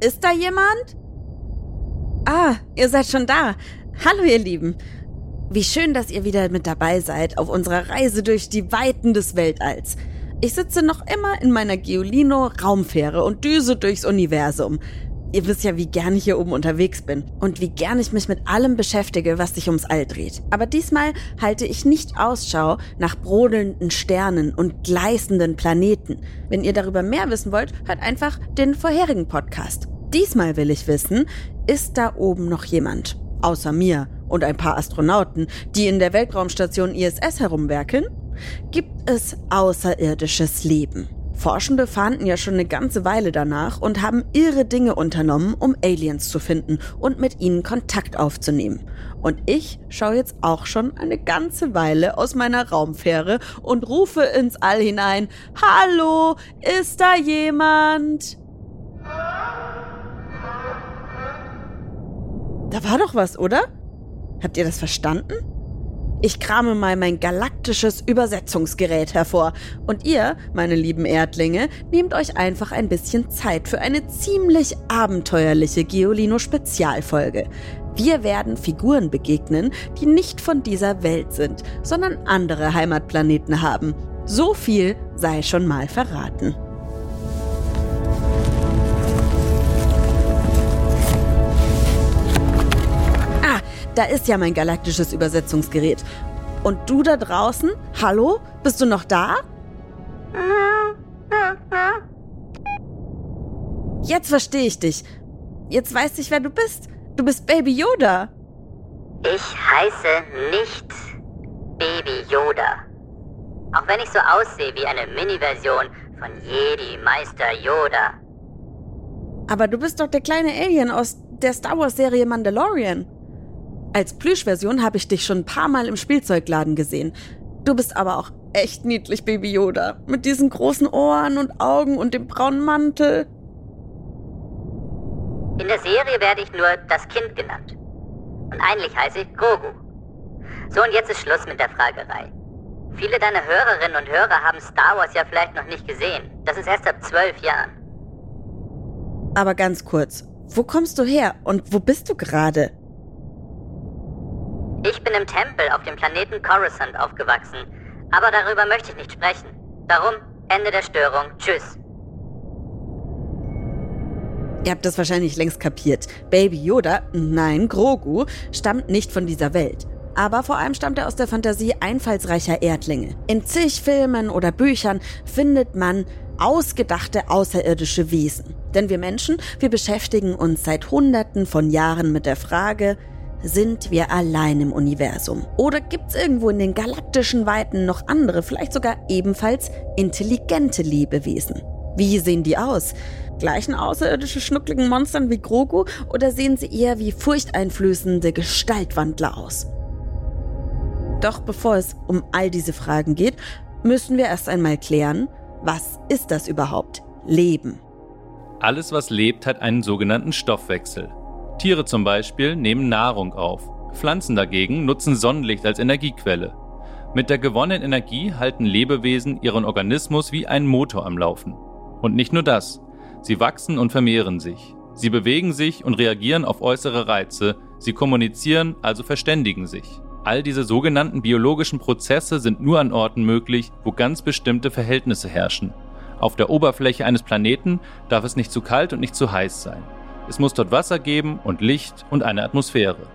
Ist da jemand? Ah, ihr seid schon da. Hallo ihr Lieben. Wie schön, dass ihr wieder mit dabei seid auf unserer Reise durch die Weiten des Weltalls. Ich sitze noch immer in meiner Giolino Raumfähre und düse durchs Universum. Ihr wisst ja, wie gern ich hier oben unterwegs bin und wie gern ich mich mit allem beschäftige, was sich ums All dreht. Aber diesmal halte ich nicht Ausschau nach brodelnden Sternen und gleißenden Planeten. Wenn ihr darüber mehr wissen wollt, hört einfach den vorherigen Podcast. Diesmal will ich wissen, ist da oben noch jemand? Außer mir und ein paar Astronauten, die in der Weltraumstation ISS herumwerkeln? Gibt es außerirdisches Leben? Forschende fahnden ja schon eine ganze Weile danach und haben irre Dinge unternommen, um Aliens zu finden und mit ihnen Kontakt aufzunehmen. Und ich schaue jetzt auch schon eine ganze Weile aus meiner Raumfähre und rufe ins All hinein, Hallo, ist da jemand? Da war doch was, oder? Habt ihr das verstanden? Ich krame mal mein galaktisches Übersetzungsgerät hervor. Und ihr, meine lieben Erdlinge, nehmt euch einfach ein bisschen Zeit für eine ziemlich abenteuerliche Geolino-Spezialfolge. Wir werden Figuren begegnen, die nicht von dieser Welt sind, sondern andere Heimatplaneten haben. So viel sei schon mal verraten. Da ist ja mein galaktisches Übersetzungsgerät. Und du da draußen? Hallo? Bist du noch da? Jetzt verstehe ich dich. Jetzt weiß ich, wer du bist. Du bist Baby Yoda. Ich heiße nicht Baby Yoda. Auch wenn ich so aussehe wie eine Mini-Version von Jedi Meister Yoda. Aber du bist doch der kleine Alien aus der Star Wars-Serie Mandalorian. Als Plüschversion habe ich dich schon ein paar Mal im Spielzeugladen gesehen. Du bist aber auch echt niedlich, Baby Yoda. Mit diesen großen Ohren und Augen und dem braunen Mantel. In der Serie werde ich nur das Kind genannt. Und eigentlich heiße ich Grogu. So, und jetzt ist Schluss mit der Fragerei. Viele deiner Hörerinnen und Hörer haben Star Wars ja vielleicht noch nicht gesehen. Das ist erst ab zwölf Jahren. Aber ganz kurz, wo kommst du her und wo bist du gerade? Ich bin im Tempel auf dem Planeten Coruscant aufgewachsen. Aber darüber möchte ich nicht sprechen. Darum, Ende der Störung. Tschüss. Ihr habt das wahrscheinlich längst kapiert. Baby Yoda, nein, Grogu, stammt nicht von dieser Welt. Aber vor allem stammt er aus der Fantasie einfallsreicher Erdlinge. In zig Filmen oder Büchern findet man ausgedachte außerirdische Wesen. Denn wir Menschen, wir beschäftigen uns seit Hunderten von Jahren mit der Frage, sind wir allein im Universum? Oder gibt es irgendwo in den galaktischen Weiten noch andere, vielleicht sogar ebenfalls intelligente Lebewesen? Wie sehen die aus? Gleichen außerirdische schnuckligen Monstern wie Grogu oder sehen sie eher wie furchteinflößende Gestaltwandler aus? Doch bevor es um all diese Fragen geht, müssen wir erst einmal klären, was ist das überhaupt? Leben. Alles, was lebt, hat einen sogenannten Stoffwechsel. Tiere zum Beispiel nehmen Nahrung auf. Pflanzen dagegen nutzen Sonnenlicht als Energiequelle. Mit der gewonnenen Energie halten Lebewesen ihren Organismus wie einen Motor am Laufen. Und nicht nur das. Sie wachsen und vermehren sich. Sie bewegen sich und reagieren auf äußere Reize. Sie kommunizieren, also verständigen sich. All diese sogenannten biologischen Prozesse sind nur an Orten möglich, wo ganz bestimmte Verhältnisse herrschen. Auf der Oberfläche eines Planeten darf es nicht zu kalt und nicht zu heiß sein. Es muss dort Wasser geben und Licht und eine Atmosphäre.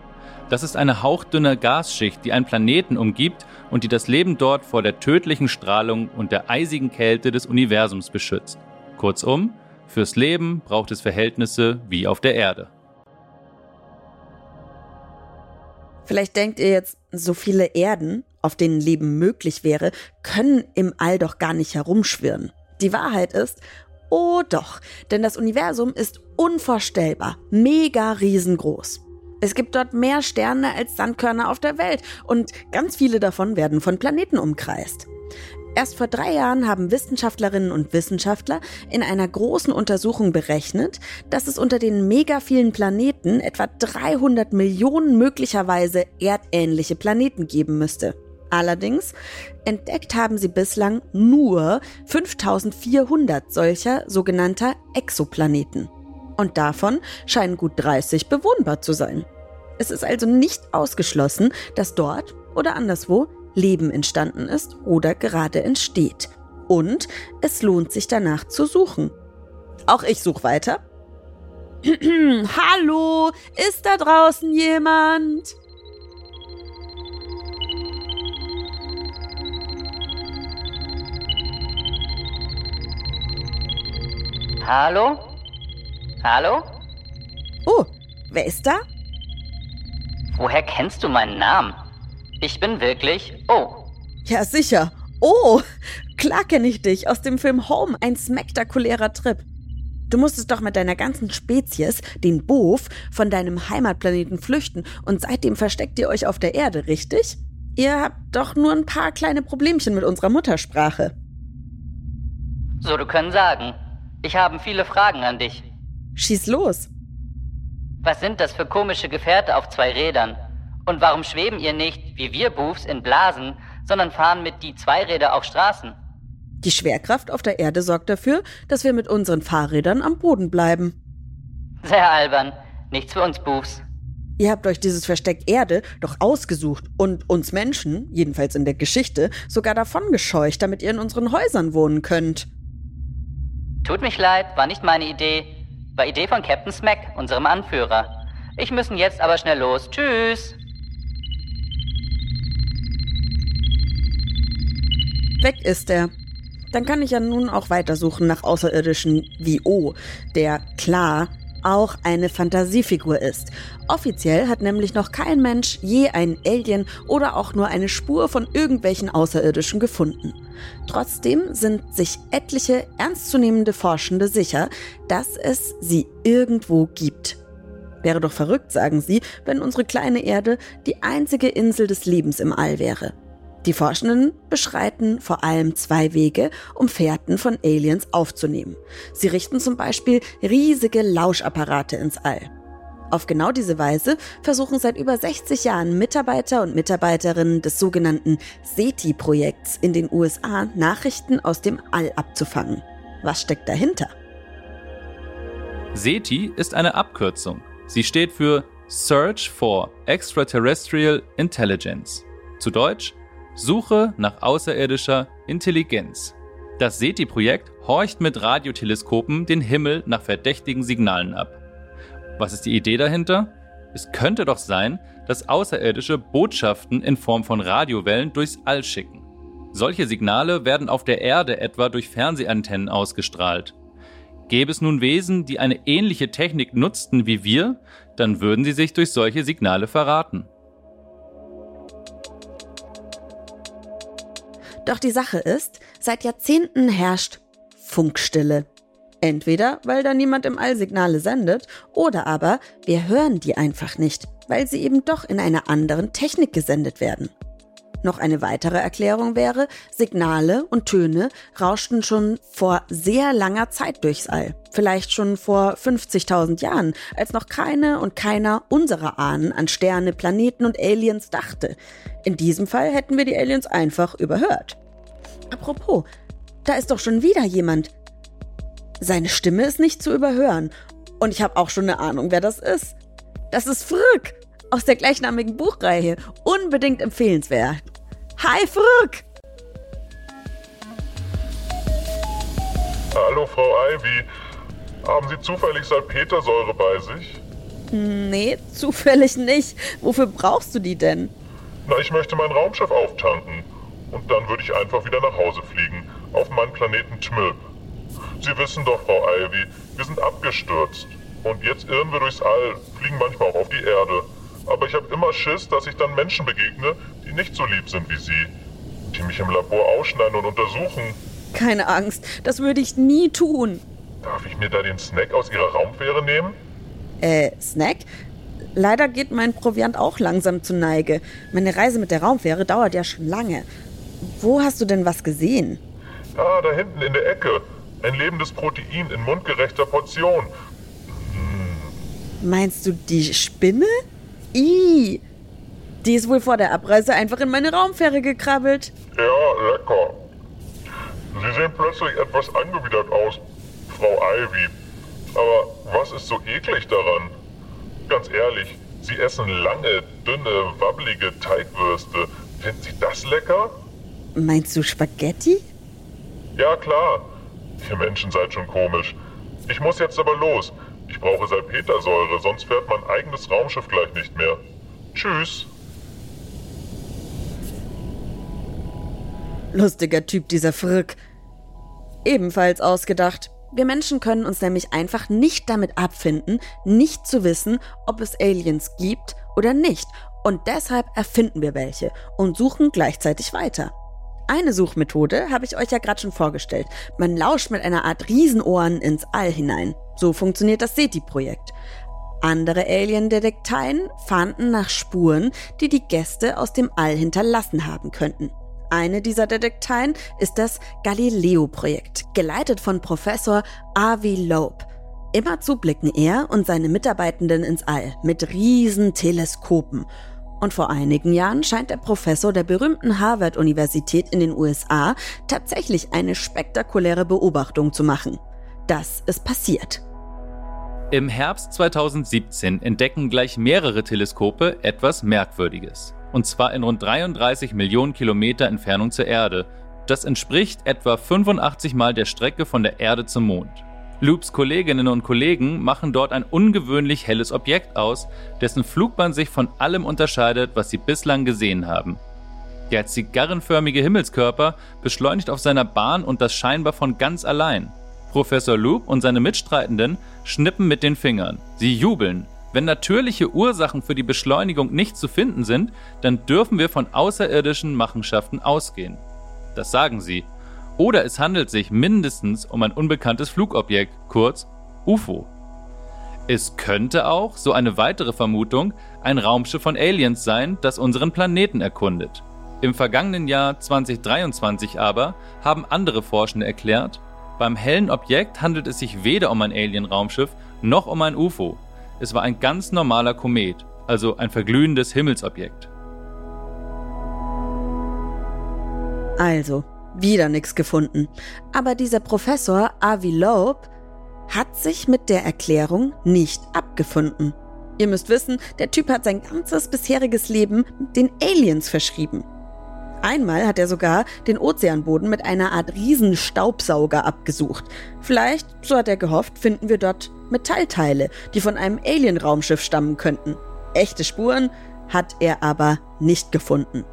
Das ist eine hauchdünne Gasschicht, die einen Planeten umgibt und die das Leben dort vor der tödlichen Strahlung und der eisigen Kälte des Universums beschützt. Kurzum, fürs Leben braucht es Verhältnisse wie auf der Erde. Vielleicht denkt ihr jetzt, so viele Erden, auf denen Leben möglich wäre, können im All doch gar nicht herumschwirren. Die Wahrheit ist, Oh doch, denn das Universum ist unvorstellbar, mega riesengroß. Es gibt dort mehr Sterne als Sandkörner auf der Welt und ganz viele davon werden von Planeten umkreist. Erst vor drei Jahren haben Wissenschaftlerinnen und Wissenschaftler in einer großen Untersuchung berechnet, dass es unter den mega vielen Planeten etwa 300 Millionen möglicherweise erdähnliche Planeten geben müsste. Allerdings entdeckt haben sie bislang nur 5400 solcher sogenannter Exoplaneten. Und davon scheinen gut 30 bewohnbar zu sein. Es ist also nicht ausgeschlossen, dass dort oder anderswo Leben entstanden ist oder gerade entsteht. Und es lohnt sich danach zu suchen. Auch ich suche weiter. Hallo, ist da draußen jemand? Hallo? Hallo? Oh, wer ist da? Woher kennst du meinen Namen? Ich bin wirklich Oh. Ja, sicher. Oh, klar kenne ich dich aus dem Film Home, ein spektakulärer Trip. Du musstest doch mit deiner ganzen Spezies, den Bof, von deinem Heimatplaneten flüchten und seitdem versteckt ihr euch auf der Erde, richtig? Ihr habt doch nur ein paar kleine Problemchen mit unserer Muttersprache. So, du können sagen. Ich habe viele Fragen an dich. Schieß los. Was sind das für komische Gefährte auf zwei Rädern? Und warum schweben ihr nicht, wie wir Boofs, in Blasen, sondern fahren mit die Zweiräder auf Straßen? Die Schwerkraft auf der Erde sorgt dafür, dass wir mit unseren Fahrrädern am Boden bleiben. Sehr albern. Nichts für uns Boofs. Ihr habt euch dieses Versteck Erde doch ausgesucht und uns Menschen, jedenfalls in der Geschichte, sogar davon gescheucht, damit ihr in unseren Häusern wohnen könnt. Tut mich leid, war nicht meine Idee. War Idee von Captain Smack, unserem Anführer. Ich müssen jetzt aber schnell los. Tschüss. Weg ist er. Dann kann ich ja nun auch weitersuchen nach Außerirdischen wie O, der klar auch eine Fantasiefigur ist. Offiziell hat nämlich noch kein Mensch je einen Alien oder auch nur eine Spur von irgendwelchen Außerirdischen gefunden. Trotzdem sind sich etliche ernstzunehmende Forschende sicher, dass es sie irgendwo gibt. Wäre doch verrückt, sagen sie, wenn unsere kleine Erde die einzige Insel des Lebens im All wäre. Die Forschenden beschreiten vor allem zwei Wege, um Fährten von Aliens aufzunehmen. Sie richten zum Beispiel riesige Lauschapparate ins All. Auf genau diese Weise versuchen seit über 60 Jahren Mitarbeiter und Mitarbeiterinnen des sogenannten SETI-Projekts in den USA Nachrichten aus dem All abzufangen. Was steckt dahinter? SETI ist eine Abkürzung. Sie steht für Search for Extraterrestrial Intelligence. Zu Deutsch Suche nach außerirdischer Intelligenz. Das SETI-Projekt horcht mit Radioteleskopen den Himmel nach verdächtigen Signalen ab. Was ist die Idee dahinter? Es könnte doch sein, dass Außerirdische Botschaften in Form von Radiowellen durchs All schicken. Solche Signale werden auf der Erde etwa durch Fernsehantennen ausgestrahlt. Gäbe es nun Wesen, die eine ähnliche Technik nutzten wie wir, dann würden sie sich durch solche Signale verraten. Doch die Sache ist, seit Jahrzehnten herrscht Funkstille. Entweder weil da niemand im All Signale sendet, oder aber wir hören die einfach nicht, weil sie eben doch in einer anderen Technik gesendet werden. Noch eine weitere Erklärung wäre, Signale und Töne rauschten schon vor sehr langer Zeit durchs All. Vielleicht schon vor 50.000 Jahren, als noch keine und keiner unserer Ahnen an Sterne, Planeten und Aliens dachte. In diesem Fall hätten wir die Aliens einfach überhört. Apropos, da ist doch schon wieder jemand. Seine Stimme ist nicht zu überhören. Und ich habe auch schon eine Ahnung, wer das ist. Das ist Frück aus der gleichnamigen Buchreihe. Unbedingt empfehlenswert. Hi, Frück! Hallo, Frau Ivy. Haben Sie zufällig Salpetersäure bei sich? Nee, zufällig nicht. Wofür brauchst du die denn? Na, ich möchte mein Raumschiff auftanken. Und dann würde ich einfach wieder nach Hause fliegen. Auf meinen Planeten Tmilp. Sie wissen doch, Frau Ivy, wir sind abgestürzt. Und jetzt irren wir durchs All, fliegen manchmal auch auf die Erde. Aber ich habe immer Schiss, dass ich dann Menschen begegne, die nicht so lieb sind wie Sie. Die mich im Labor ausschneiden und untersuchen. Keine Angst, das würde ich nie tun. Darf ich mir da den Snack aus Ihrer Raumfähre nehmen? Äh, Snack? Leider geht mein Proviant auch langsam zu Neige. Meine Reise mit der Raumfähre dauert ja schon lange. Wo hast du denn was gesehen? Ah, da hinten in der Ecke. Ein lebendes Protein in mundgerechter Portion. Meinst du die Spinne? Ih, die ist wohl vor der Abreise einfach in meine Raumfähre gekrabbelt. Ja, lecker. Sie sehen plötzlich etwas angewidert aus, Frau Ivy. Aber was ist so eklig daran? Ganz ehrlich, Sie essen lange, dünne, wabbelige Teigwürste. Finden Sie das lecker? Meinst du Spaghetti? Ja, klar. Ihr Menschen seid schon komisch. Ich muss jetzt aber los. Ich brauche Salpetersäure, sonst fährt mein eigenes Raumschiff gleich nicht mehr. Tschüss. Lustiger Typ, dieser Frick. Ebenfalls ausgedacht. Wir Menschen können uns nämlich einfach nicht damit abfinden, nicht zu wissen, ob es Aliens gibt oder nicht. Und deshalb erfinden wir welche und suchen gleichzeitig weiter. Eine Suchmethode habe ich euch ja gerade schon vorgestellt. Man lauscht mit einer Art Riesenohren ins All hinein. So funktioniert das SETI-Projekt. Andere Alien-Detekteien fahnden nach Spuren, die die Gäste aus dem All hinterlassen haben könnten. Eine dieser Detekteien ist das Galileo-Projekt, geleitet von Professor Avi Loeb. Immerzu blicken er und seine Mitarbeitenden ins All mit riesen Teleskopen. Und vor einigen Jahren scheint der Professor der berühmten Harvard-Universität in den USA tatsächlich eine spektakuläre Beobachtung zu machen. Das ist passiert. Im Herbst 2017 entdecken gleich mehrere Teleskope etwas Merkwürdiges und zwar in rund 33 Millionen Kilometer Entfernung zur Erde. Das entspricht etwa 85 Mal der Strecke von der Erde zum Mond. Loops Kolleginnen und Kollegen machen dort ein ungewöhnlich helles Objekt aus, dessen Flugbahn sich von allem unterscheidet, was sie bislang gesehen haben. Der zigarrenförmige Himmelskörper beschleunigt auf seiner Bahn und das scheinbar von ganz allein. Professor Loop und seine Mitstreitenden schnippen mit den Fingern. Sie jubeln, wenn natürliche Ursachen für die Beschleunigung nicht zu finden sind, dann dürfen wir von außerirdischen Machenschaften ausgehen. Das sagen sie. Oder es handelt sich mindestens um ein unbekanntes Flugobjekt, kurz UFO. Es könnte auch, so eine weitere Vermutung, ein Raumschiff von Aliens sein, das unseren Planeten erkundet. Im vergangenen Jahr 2023 aber haben andere Forschende erklärt, beim hellen Objekt handelt es sich weder um ein Alien-Raumschiff noch um ein UFO. Es war ein ganz normaler Komet, also ein verglühendes Himmelsobjekt. Also, wieder nichts gefunden. Aber dieser Professor Avi Loeb hat sich mit der Erklärung nicht abgefunden. Ihr müsst wissen, der Typ hat sein ganzes bisheriges Leben den Aliens verschrieben. Einmal hat er sogar den Ozeanboden mit einer Art Riesenstaubsauger abgesucht. Vielleicht, so hat er gehofft, finden wir dort Metallteile, die von einem Alien-Raumschiff stammen könnten. Echte Spuren hat er aber nicht gefunden.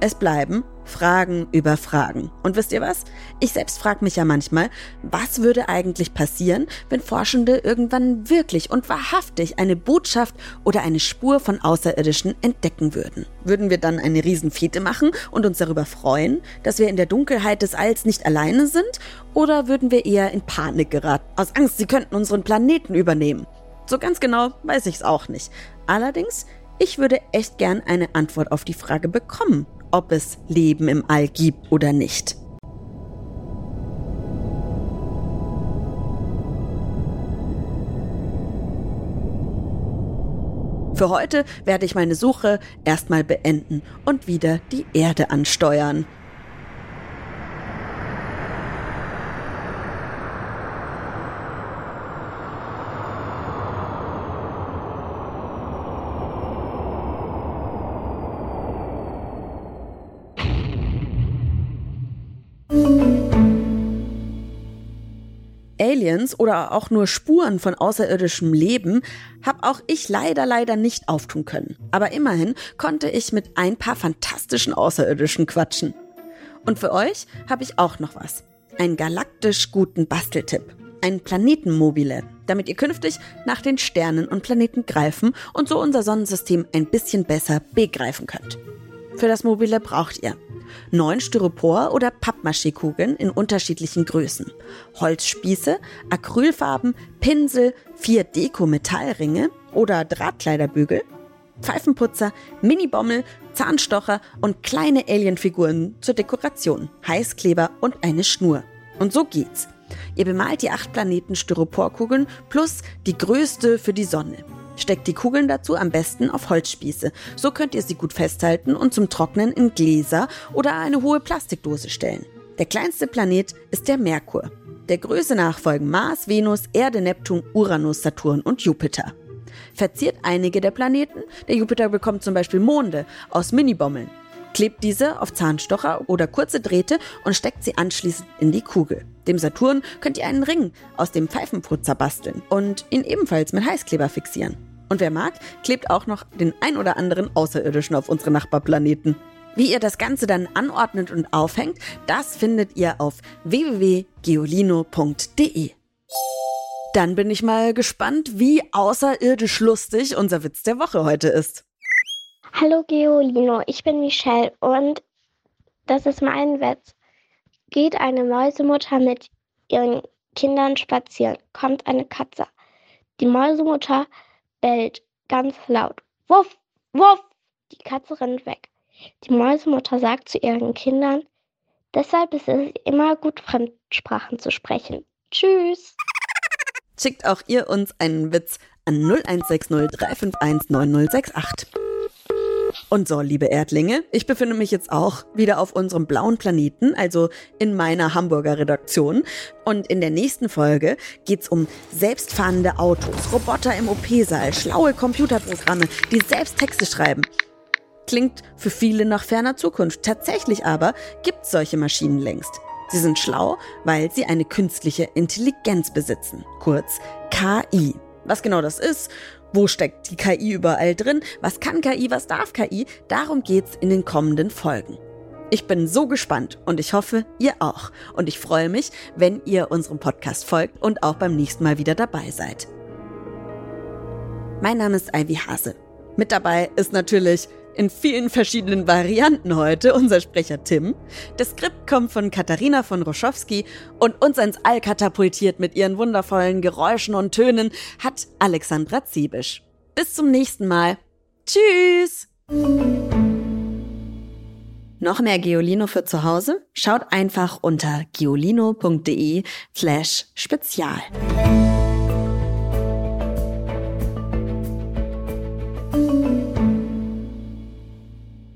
Es bleiben Fragen über Fragen. Und wisst ihr was? Ich selbst frage mich ja manchmal, was würde eigentlich passieren, wenn Forschende irgendwann wirklich und wahrhaftig eine Botschaft oder eine Spur von Außerirdischen entdecken würden? Würden wir dann eine Riesenfete machen und uns darüber freuen, dass wir in der Dunkelheit des Alls nicht alleine sind? Oder würden wir eher in Panik geraten, aus Angst, sie könnten unseren Planeten übernehmen? So ganz genau weiß ich es auch nicht. Allerdings, ich würde echt gern eine Antwort auf die Frage bekommen ob es Leben im All gibt oder nicht. Für heute werde ich meine Suche erstmal beenden und wieder die Erde ansteuern. Aliens oder auch nur Spuren von außerirdischem Leben habe auch ich leider, leider nicht auftun können. Aber immerhin konnte ich mit ein paar fantastischen Außerirdischen quatschen. Und für euch habe ich auch noch was. Einen galaktisch guten Basteltipp. Ein Planetenmobile, damit ihr künftig nach den Sternen und Planeten greifen und so unser Sonnensystem ein bisschen besser begreifen könnt. Für das Mobile braucht ihr neun Styropor- oder Pappmaché-Kugeln in unterschiedlichen Größen, Holzspieße, Acrylfarben, Pinsel, vier Deko-Metallringe oder Drahtkleiderbügel, Pfeifenputzer, Mini-Bommel, Zahnstocher und kleine Alienfiguren zur Dekoration, Heißkleber und eine Schnur. Und so geht's. Ihr bemalt die acht Planeten Styroporkugeln plus die größte für die Sonne. Steckt die Kugeln dazu am besten auf Holzspieße. So könnt ihr sie gut festhalten und zum Trocknen in Gläser oder eine hohe Plastikdose stellen. Der kleinste Planet ist der Merkur. Der Größe nach folgen Mars, Venus, Erde, Neptun, Uranus, Saturn und Jupiter. Verziert einige der Planeten, der Jupiter bekommt zum Beispiel Monde aus Minibommeln. Klebt diese auf Zahnstocher oder kurze Drähte und steckt sie anschließend in die Kugel. Dem Saturn könnt ihr einen Ring aus dem Pfeifenputzer basteln und ihn ebenfalls mit Heißkleber fixieren. Und wer mag, klebt auch noch den ein oder anderen Außerirdischen auf unsere Nachbarplaneten. Wie ihr das Ganze dann anordnet und aufhängt, das findet ihr auf www.geolino.de. Dann bin ich mal gespannt, wie außerirdisch lustig unser Witz der Woche heute ist. Hallo Geolino, ich bin Michelle und das ist mein Witz. Geht eine Mäusemutter mit ihren Kindern spazieren, kommt eine Katze. Die Mäusemutter bellt ganz laut. Wuff, wuff! Die Katze rennt weg. Die Mäusemutter sagt zu ihren Kindern, deshalb ist es immer gut, Fremdsprachen zu sprechen. Tschüss! Schickt auch ihr uns einen Witz an 0160 351 9068. Und so, liebe Erdlinge, ich befinde mich jetzt auch wieder auf unserem blauen Planeten, also in meiner Hamburger Redaktion. Und in der nächsten Folge geht's um selbstfahrende Autos, Roboter im OP-Saal, schlaue Computerprogramme, die selbst Texte schreiben. Klingt für viele nach ferner Zukunft. Tatsächlich aber gibt's solche Maschinen längst. Sie sind schlau, weil sie eine künstliche Intelligenz besitzen, kurz KI. Was genau das ist wo steckt die KI überall drin? Was kann KI? Was darf KI? Darum geht's in den kommenden Folgen. Ich bin so gespannt und ich hoffe, ihr auch. Und ich freue mich, wenn ihr unserem Podcast folgt und auch beim nächsten Mal wieder dabei seid. Mein Name ist Ivy Hase. Mit dabei ist natürlich in vielen verschiedenen Varianten heute, unser Sprecher Tim. Das Skript kommt von Katharina von Roschowski und uns ins All katapultiert mit ihren wundervollen Geräuschen und Tönen hat Alexandra Ziebisch. Bis zum nächsten Mal. Tschüss! Noch mehr Geolino für zu Hause? Schaut einfach unter geolino.de slash spezial.